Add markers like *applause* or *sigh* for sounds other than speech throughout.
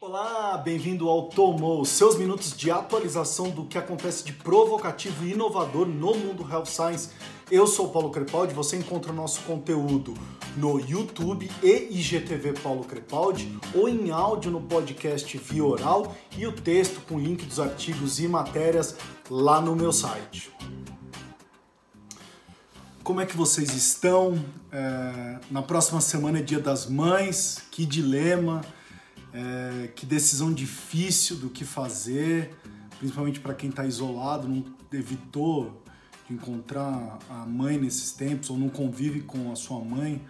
Olá, bem-vindo ao Tomou, seus minutos de atualização do que acontece de provocativo e inovador no mundo Health Science. Eu sou Paulo Crepaldi, você encontra o nosso conteúdo no YouTube e IGTV Paulo Crepaldi, ou em áudio no podcast Via Oral e o texto com link dos artigos e matérias lá no meu site. Como é que vocês estão? É, na próxima semana é Dia das Mães, que dilema! É, que decisão difícil do que fazer, principalmente para quem está isolado, não evitou de encontrar a mãe nesses tempos ou não convive com a sua mãe.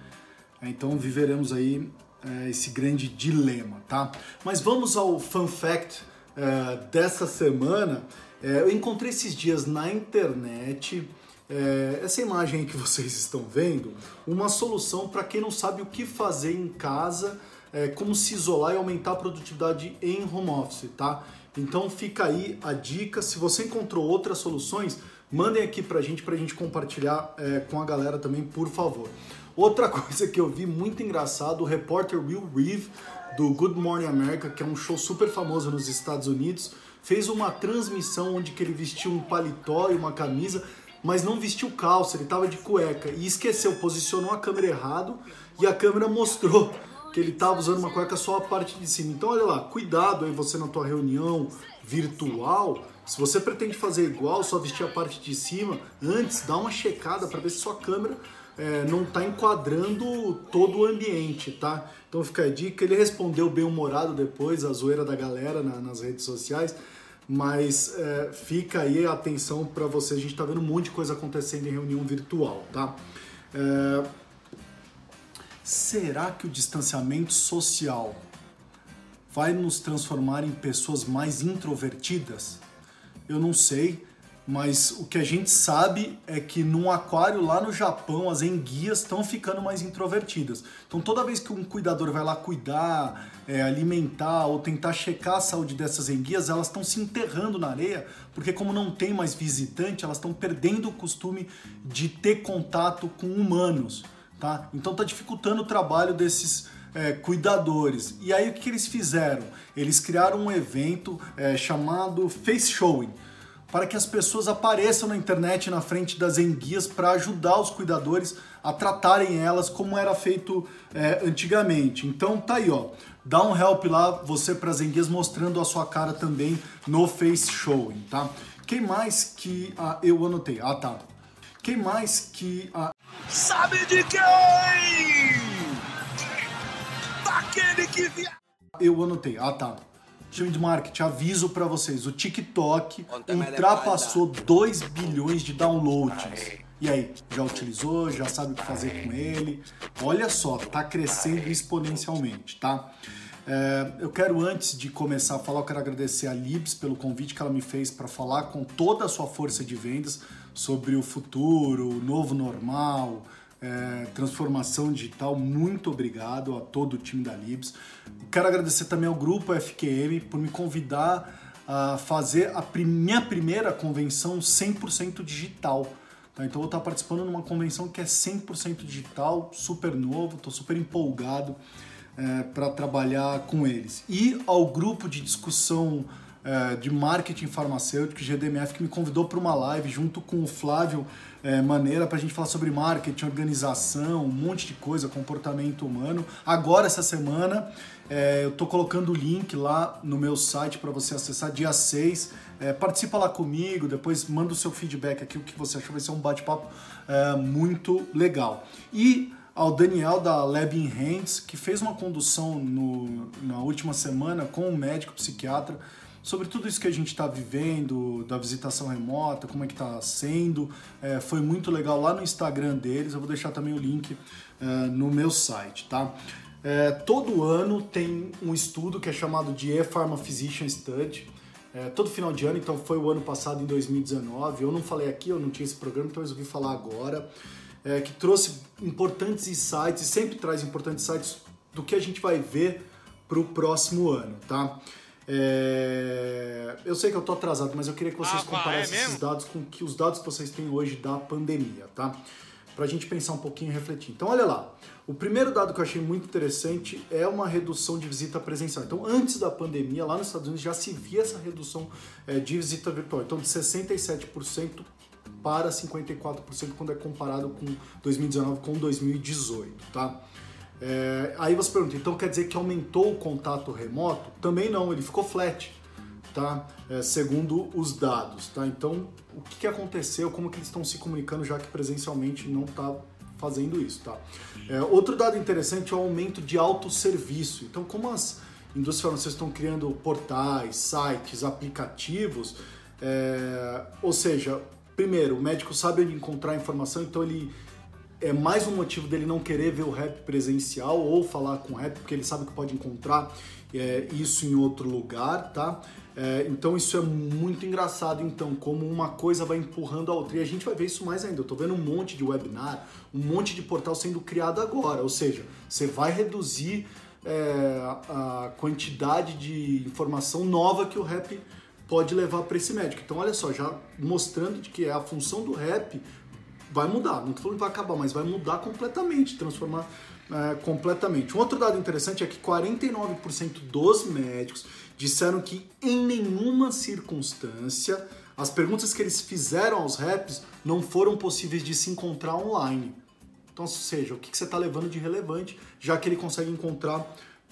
É, então viveremos aí é, esse grande dilema, tá? Mas vamos ao fun fact é, dessa semana. É, eu encontrei esses dias na internet é, essa imagem que vocês estão vendo, uma solução para quem não sabe o que fazer em casa é, como se isolar e aumentar a produtividade em home office, tá? Então fica aí a dica. Se você encontrou outras soluções, mandem aqui pra gente, pra gente compartilhar é, com a galera também, por favor. Outra *laughs* coisa que eu vi muito engraçado, o repórter Will Reeve, do Good Morning America, que é um show super famoso nos Estados Unidos, fez uma transmissão onde que ele vestiu um paletó e uma camisa, mas não vestiu calça, ele tava de cueca e esqueceu, posicionou a câmera errado e a câmera mostrou que ele estava usando uma cueca só a parte de cima. Então olha lá, cuidado aí você na tua reunião virtual. Se você pretende fazer igual, só vestir a parte de cima, antes dá uma checada para ver se sua câmera é, não está enquadrando todo o ambiente, tá? Então fica a dica. Ele respondeu bem humorado depois, a zoeira da galera na, nas redes sociais. Mas é, fica aí a atenção para você. A gente está vendo um monte de coisa acontecendo em reunião virtual, tá? É, Será que o distanciamento social vai nos transformar em pessoas mais introvertidas? Eu não sei, mas o que a gente sabe é que num aquário lá no Japão as enguias estão ficando mais introvertidas. Então toda vez que um cuidador vai lá cuidar, é, alimentar ou tentar checar a saúde dessas enguias, elas estão se enterrando na areia, porque como não tem mais visitante, elas estão perdendo o costume de ter contato com humanos tá? Então tá dificultando o trabalho desses é, cuidadores. E aí o que, eles fizeram? Eles criaram um evento é, chamado Face Showing para que as pessoas apareçam na internet na frente das enguias para ajudar os cuidadores a tratarem elas como era feito é, antigamente. Então tá aí, ó. Dá um help lá, você para as enguias mostrando a sua cara também no face showing, tá? Quem mais que ah, eu anotei? Ah, tá. Quem mais que ah, Sabe de quem? Daquele que via. Eu anotei. Ah, tá. Time de marketing, aviso para vocês: o TikTok ultrapassou 2 bilhões de downloads. E aí, já utilizou? Já sabe o que fazer com ele? Olha só, tá crescendo exponencialmente, tá? É, eu quero, antes de começar a falar, eu quero agradecer a Libs pelo convite que ela me fez para falar com toda a sua força de vendas sobre o futuro, o novo normal, é, transformação digital. Muito obrigado a todo o time da Libs. Quero agradecer também ao grupo FQM por me convidar a fazer a minha primeira convenção 100% digital. Tá? Então eu vou estar participando de uma convenção que é 100% digital, super novo, estou super empolgado é, para trabalhar com eles. E ao grupo de discussão é, de marketing farmacêutico, GDMF, que me convidou para uma live junto com o Flávio é, Maneira para a gente falar sobre marketing, organização, um monte de coisa, comportamento humano. Agora, essa semana, é, eu estou colocando o link lá no meu site para você acessar dia 6. É, participa lá comigo, depois manda o seu feedback aqui, o que você achou, vai ser um bate-papo é, muito legal. E ao Daniel da Lab in Hands, que fez uma condução no, na última semana com um médico psiquiatra sobre tudo isso que a gente está vivendo, da visitação remota, como é que está sendo. É, foi muito legal lá no Instagram deles, eu vou deixar também o link é, no meu site, tá? É, todo ano tem um estudo que é chamado de E-Pharma Physician Study, é, todo final de ano, então foi o ano passado, em 2019. Eu não falei aqui, eu não tinha esse programa, então eu resolvi falar agora. É, que trouxe importantes insights, e sempre traz importantes insights do que a gente vai ver para o próximo ano, tá? É... Eu sei que eu tô atrasado, mas eu queria que vocês ah, comparassem é esses dados com que os dados que vocês têm hoje da pandemia, tá? para a gente pensar um pouquinho e refletir. Então, olha lá. O primeiro dado que eu achei muito interessante é uma redução de visita presencial. Então, antes da pandemia, lá nos Estados Unidos já se via essa redução é, de visita virtual. Então, de 67% para 54% quando é comparado com 2019 com 2018, tá? É, aí você pergunta, então quer dizer que aumentou o contato remoto? Também não, ele ficou flat, tá? É, segundo os dados, tá? Então, o que, que aconteceu? Como que eles estão se comunicando já que presencialmente não está fazendo isso, tá? É, outro dado interessante é o aumento de autosserviço. Então, como as indústrias farmacêuticas estão criando portais, sites, aplicativos, é, ou seja, primeiro, o médico sabe onde encontrar informação, então ele é mais um motivo dele não querer ver o rap presencial ou falar com o rap, porque ele sabe que pode encontrar é, isso em outro lugar, tá? É, então isso é muito engraçado, então, como uma coisa vai empurrando a outra. E a gente vai ver isso mais ainda. Eu tô vendo um monte de webinar, um monte de portal sendo criado agora. Ou seja, você vai reduzir é, a quantidade de informação nova que o rap pode levar para esse médico. Então, olha só, já mostrando de que a função do rap vai mudar. Não estou falando que vai acabar, mas vai mudar completamente, transformar é, completamente. Um outro dado interessante é que 49% dos médicos disseram que em nenhuma circunstância as perguntas que eles fizeram aos reps não foram possíveis de se encontrar online. Então, ou seja, o que você está levando de relevante, já que ele consegue encontrar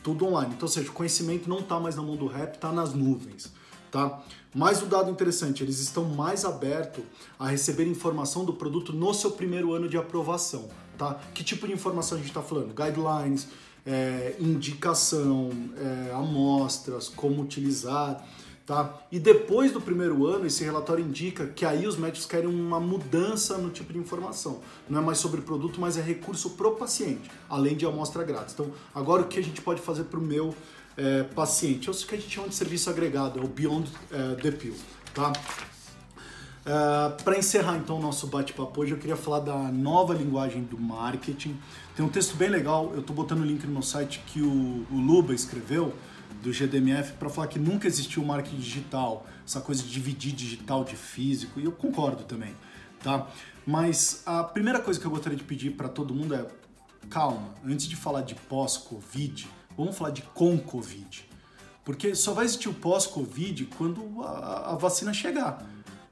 tudo online. Então, ou seja, o conhecimento não está mais na mão do rep, está nas nuvens tá? Mais o um dado interessante, eles estão mais abertos a receber informação do produto no seu primeiro ano de aprovação, tá? Que tipo de informação a gente está falando? Guidelines, é, indicação, é, amostras, como utilizar, tá? E depois do primeiro ano, esse relatório indica que aí os médicos querem uma mudança no tipo de informação. Não é mais sobre produto, mas é recurso pro paciente, além de amostra grátis. Então, agora o que a gente pode fazer para o meu é, paciente. É o que a gente chama de serviço agregado, é o Beyond é, the Pill, tá? É, Para encerrar então o nosso bate-papo hoje, eu queria falar da nova linguagem do marketing. Tem um texto bem legal, eu estou botando o link no meu site que o, o Luba escreveu, do GDMF, para falar que nunca existiu marketing digital, essa coisa de dividir digital de físico, e eu concordo também, tá? Mas a primeira coisa que eu gostaria de pedir para todo mundo é calma, antes de falar de pós-Covid, Vamos falar de com Covid. Porque só vai existir o pós-Covid quando a, a, vacina chegar.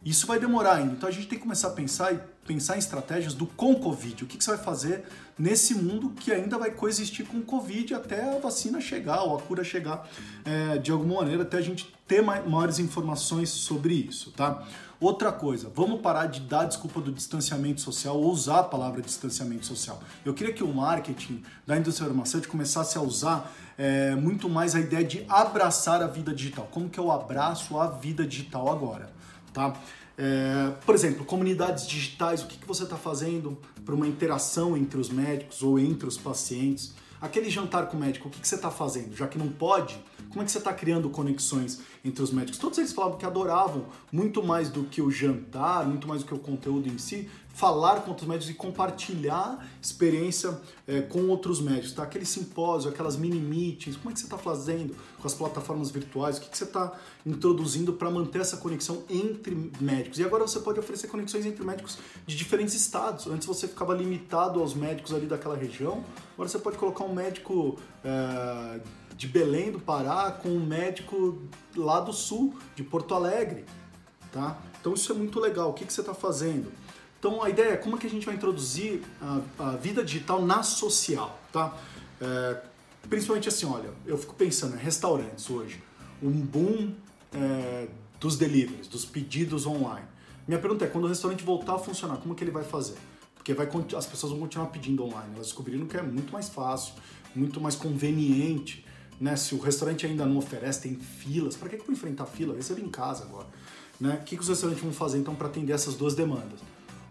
Isso vai demorar ainda. Então a gente tem que começar a pensar e pensar em estratégias do com Covid. O que, que você vai fazer nesse mundo que ainda vai coexistir com o Covid até a vacina chegar ou a cura chegar é, de alguma maneira, até a gente ter maiores informações sobre isso, tá? Outra coisa, vamos parar de dar desculpa do distanciamento social ou usar a palavra distanciamento social. Eu queria que o marketing da indústria farmacêutica começasse a usar é, muito mais a ideia de abraçar a vida digital. Como que eu abraço a vida digital agora, tá? É, por exemplo, comunidades digitais, o que, que você está fazendo para uma interação entre os médicos ou entre os pacientes? Aquele jantar com o médico, o que, que você está fazendo? Já que não pode, como é que você está criando conexões entre os médicos? Todos eles falavam que adoravam, muito mais do que o jantar, muito mais do que o conteúdo em si, falar com outros médicos e compartilhar experiência é, com outros médicos, tá? Aquele simpósio, aquelas mini meetings, como é que você está fazendo com as plataformas virtuais? O que, que você está introduzindo para manter essa conexão entre médicos? E agora você pode oferecer conexões entre médicos de diferentes estados. Antes você ficava limitado aos médicos ali daquela região, agora você pode colocar um médico é, de Belém do Pará com um médico lá do sul, de Porto Alegre, tá? Então isso é muito legal. O que, que você está fazendo? Então a ideia é como é que a gente vai introduzir a, a vida digital na social, tá? É, principalmente assim, olha, eu fico pensando em restaurantes hoje, um boom é, dos deliveries, dos pedidos online. Minha pergunta é, quando o restaurante voltar a funcionar, como que ele vai fazer? Porque vai, as pessoas vão continuar pedindo online, elas descobriram que é muito mais fácil, muito mais conveniente, né? Se o restaurante ainda não oferece, tem filas, para que, que eu vou enfrentar fila? Receba em casa agora. Né? O que, que os restaurantes vão fazer então para atender essas duas demandas?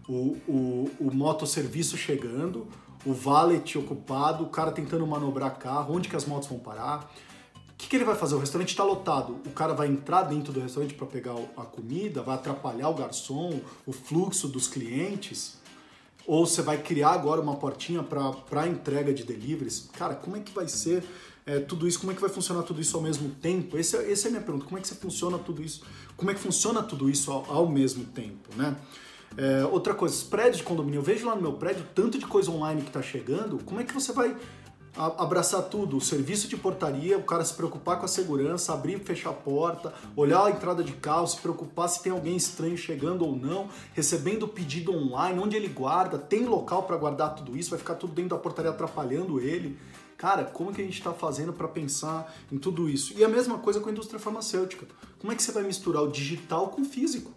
o, o, o motosserviço chegando, o valet ocupado, o cara tentando manobrar carro, onde que as motos vão parar. O que, que ele vai fazer? O restaurante está lotado, o cara vai entrar dentro do restaurante para pegar a comida, vai atrapalhar o garçom, o fluxo dos clientes? Ou você vai criar agora uma portinha para entrega de deliveries? Cara, como é que vai ser é, tudo isso? Como é que vai funcionar tudo isso ao mesmo tempo? Essa é, é a minha pergunta. Como é que você funciona tudo isso? Como é que funciona tudo isso ao, ao mesmo tempo, né? É, outra coisa, os prédios de condomínio, eu vejo lá no meu prédio tanto de coisa online que está chegando, como é que você vai abraçar tudo, o serviço de portaria, o cara se preocupar com a segurança, abrir e fechar a porta, olhar a entrada de carro, se preocupar se tem alguém estranho chegando ou não, recebendo o pedido online, onde ele guarda, tem local para guardar tudo isso, vai ficar tudo dentro da portaria atrapalhando ele. Cara, como que a gente está fazendo para pensar em tudo isso? E a mesma coisa com a indústria farmacêutica. Como é que você vai misturar o digital com o físico?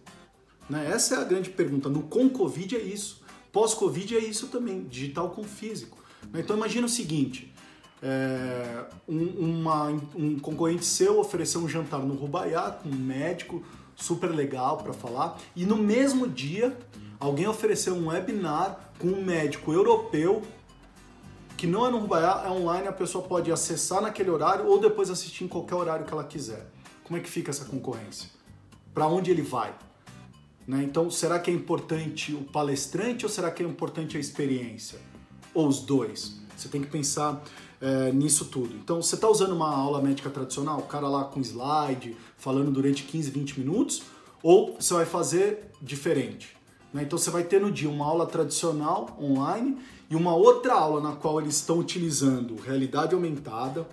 Né? Essa é a grande pergunta. No com Covid é isso. Pós-Covid é isso também, digital com físico. Né? Então imagina o seguinte: é, um, uma, um concorrente seu ofereceu um jantar no Rubaiá com um médico super legal para falar, e no mesmo dia alguém ofereceu um webinar com um médico europeu que não é no Rubaiá, é online, a pessoa pode acessar naquele horário ou depois assistir em qualquer horário que ela quiser. Como é que fica essa concorrência? Para onde ele vai? Né? Então, será que é importante o palestrante ou será que é importante a experiência? Ou os dois? Você tem que pensar é, nisso tudo. Então, você está usando uma aula médica tradicional, o cara lá com slide, falando durante 15, 20 minutos, ou você vai fazer diferente? Né? Então, você vai ter no dia uma aula tradicional online e uma outra aula na qual eles estão utilizando realidade aumentada,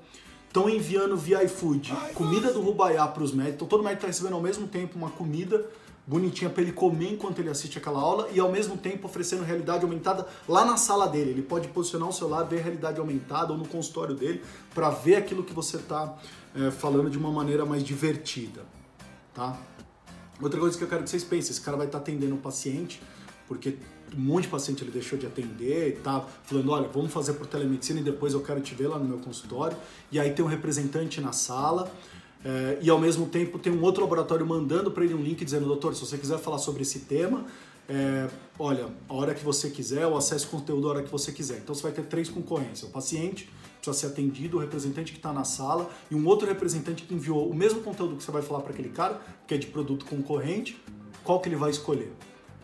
estão enviando via iFood comida do Rubaiá para os médicos, então todo médico está recebendo ao mesmo tempo uma comida bonitinha para ele comer enquanto ele assiste aquela aula e ao mesmo tempo oferecendo realidade aumentada lá na sala dele. Ele pode posicionar o celular, ver realidade aumentada ou no consultório dele para ver aquilo que você está é, falando de uma maneira mais divertida, tá? Outra coisa que eu quero que vocês pensem, esse cara vai estar tá atendendo um paciente porque um monte de paciente ele deixou de atender e tá falando, olha, vamos fazer por telemedicina e depois eu quero te ver lá no meu consultório. E aí tem um representante na sala, é, e ao mesmo tempo tem um outro laboratório mandando para ele um link dizendo, doutor, se você quiser falar sobre esse tema, é, olha, a hora que você quiser, o acesso ao conteúdo a hora que você quiser. Então você vai ter três concorrências: o paciente precisa ser atendido, o representante que está na sala e um outro representante que enviou o mesmo conteúdo que você vai falar para aquele cara, que é de produto concorrente, qual que ele vai escolher.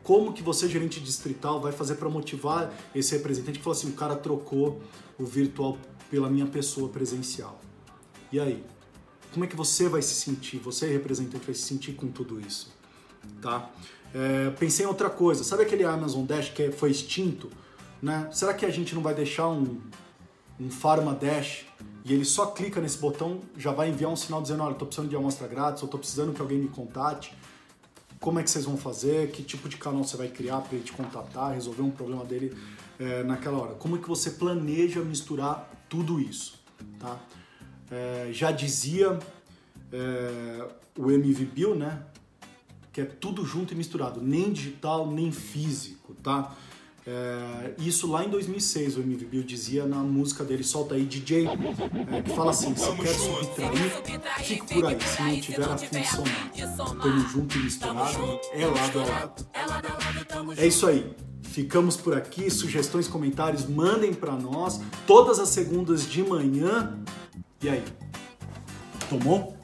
Como que você, gerente distrital, vai fazer para motivar esse representante que falou assim, o cara trocou o virtual pela minha pessoa presencial. E aí? como é que você vai se sentir, você representante vai se sentir com tudo isso, tá? É, pensei em outra coisa, sabe aquele Amazon Dash que foi extinto, né? Será que a gente não vai deixar um, um Pharma Dash e ele só clica nesse botão, já vai enviar um sinal dizendo, olha, estou precisando de amostra grátis, ou estou precisando que alguém me contate, como é que vocês vão fazer, que tipo de canal você vai criar para ele te contatar, resolver um problema dele é, naquela hora. Como é que você planeja misturar tudo isso, tá? é, já dizia é, o MV Bill, né? Que é tudo junto e misturado, nem digital nem físico, tá? É, isso lá em 2006 o MV Bill dizia na música dele Solta aí DJ, é, que fala assim: se quer subtrair, fique por aí, se não tiver a função Tamo junto e misturado, é lado a lado. É isso aí. Ficamos por aqui. Sugestões, comentários, mandem para nós. Todas as segundas de manhã e aí? Tomou?